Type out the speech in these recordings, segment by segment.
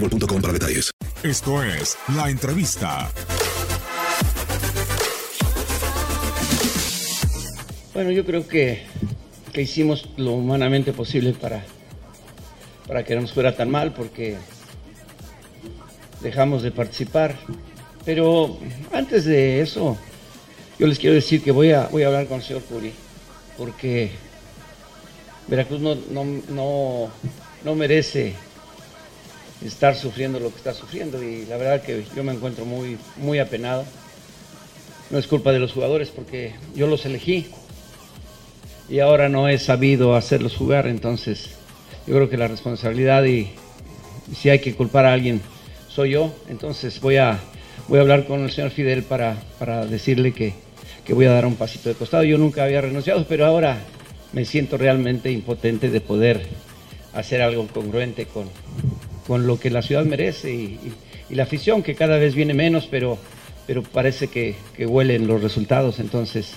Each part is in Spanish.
boostmobile.com para detalles. Esto es La Entrevista. Bueno, yo creo que, que hicimos lo humanamente posible para, para que no nos fuera tan mal, porque dejamos de participar. Pero antes de eso, yo les quiero decir que voy a, voy a hablar con el señor Curi, porque Veracruz no, no, no, no merece estar sufriendo lo que está sufriendo y la verdad que yo me encuentro muy, muy apenado. No es culpa de los jugadores porque yo los elegí y ahora no he sabido hacerlos jugar, entonces yo creo que la responsabilidad y, si hay que culpar a alguien soy yo, entonces voy a, voy a hablar con el señor Fidel para, para decirle que, que voy a dar un pasito de costado. Yo nunca había renunciado, pero ahora me siento realmente impotente de poder hacer algo congruente con, con lo que la ciudad merece y, la afición que cada vez viene menos, pero, pero parece que, que huelen los resultados. Entonces,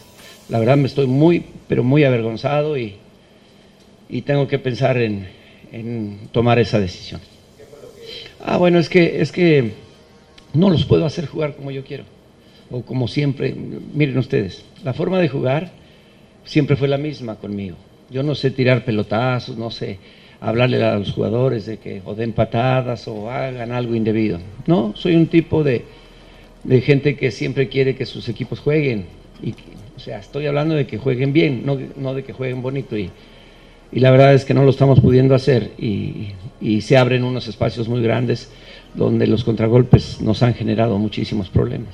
la verdad me estoy muy, pero muy avergonzado y, y tengo que pensar en, en tomar esa decisión. Ah, bueno, es que, es que no los puedo hacer jugar como yo quiero o como siempre. Miren ustedes, la forma de jugar siempre fue la misma conmigo. Yo no sé tirar pelotazos, no sé hablarle a los jugadores de que o den patadas o hagan algo indebido. No, soy un tipo de, de gente que siempre quiere que sus equipos jueguen. O sea, estoy hablando de que jueguen bien, no, no de que jueguen bonito. Y, y la verdad es que no lo estamos pudiendo hacer y, y se abren unos espacios muy grandes donde los contragolpes nos han generado muchísimos problemas.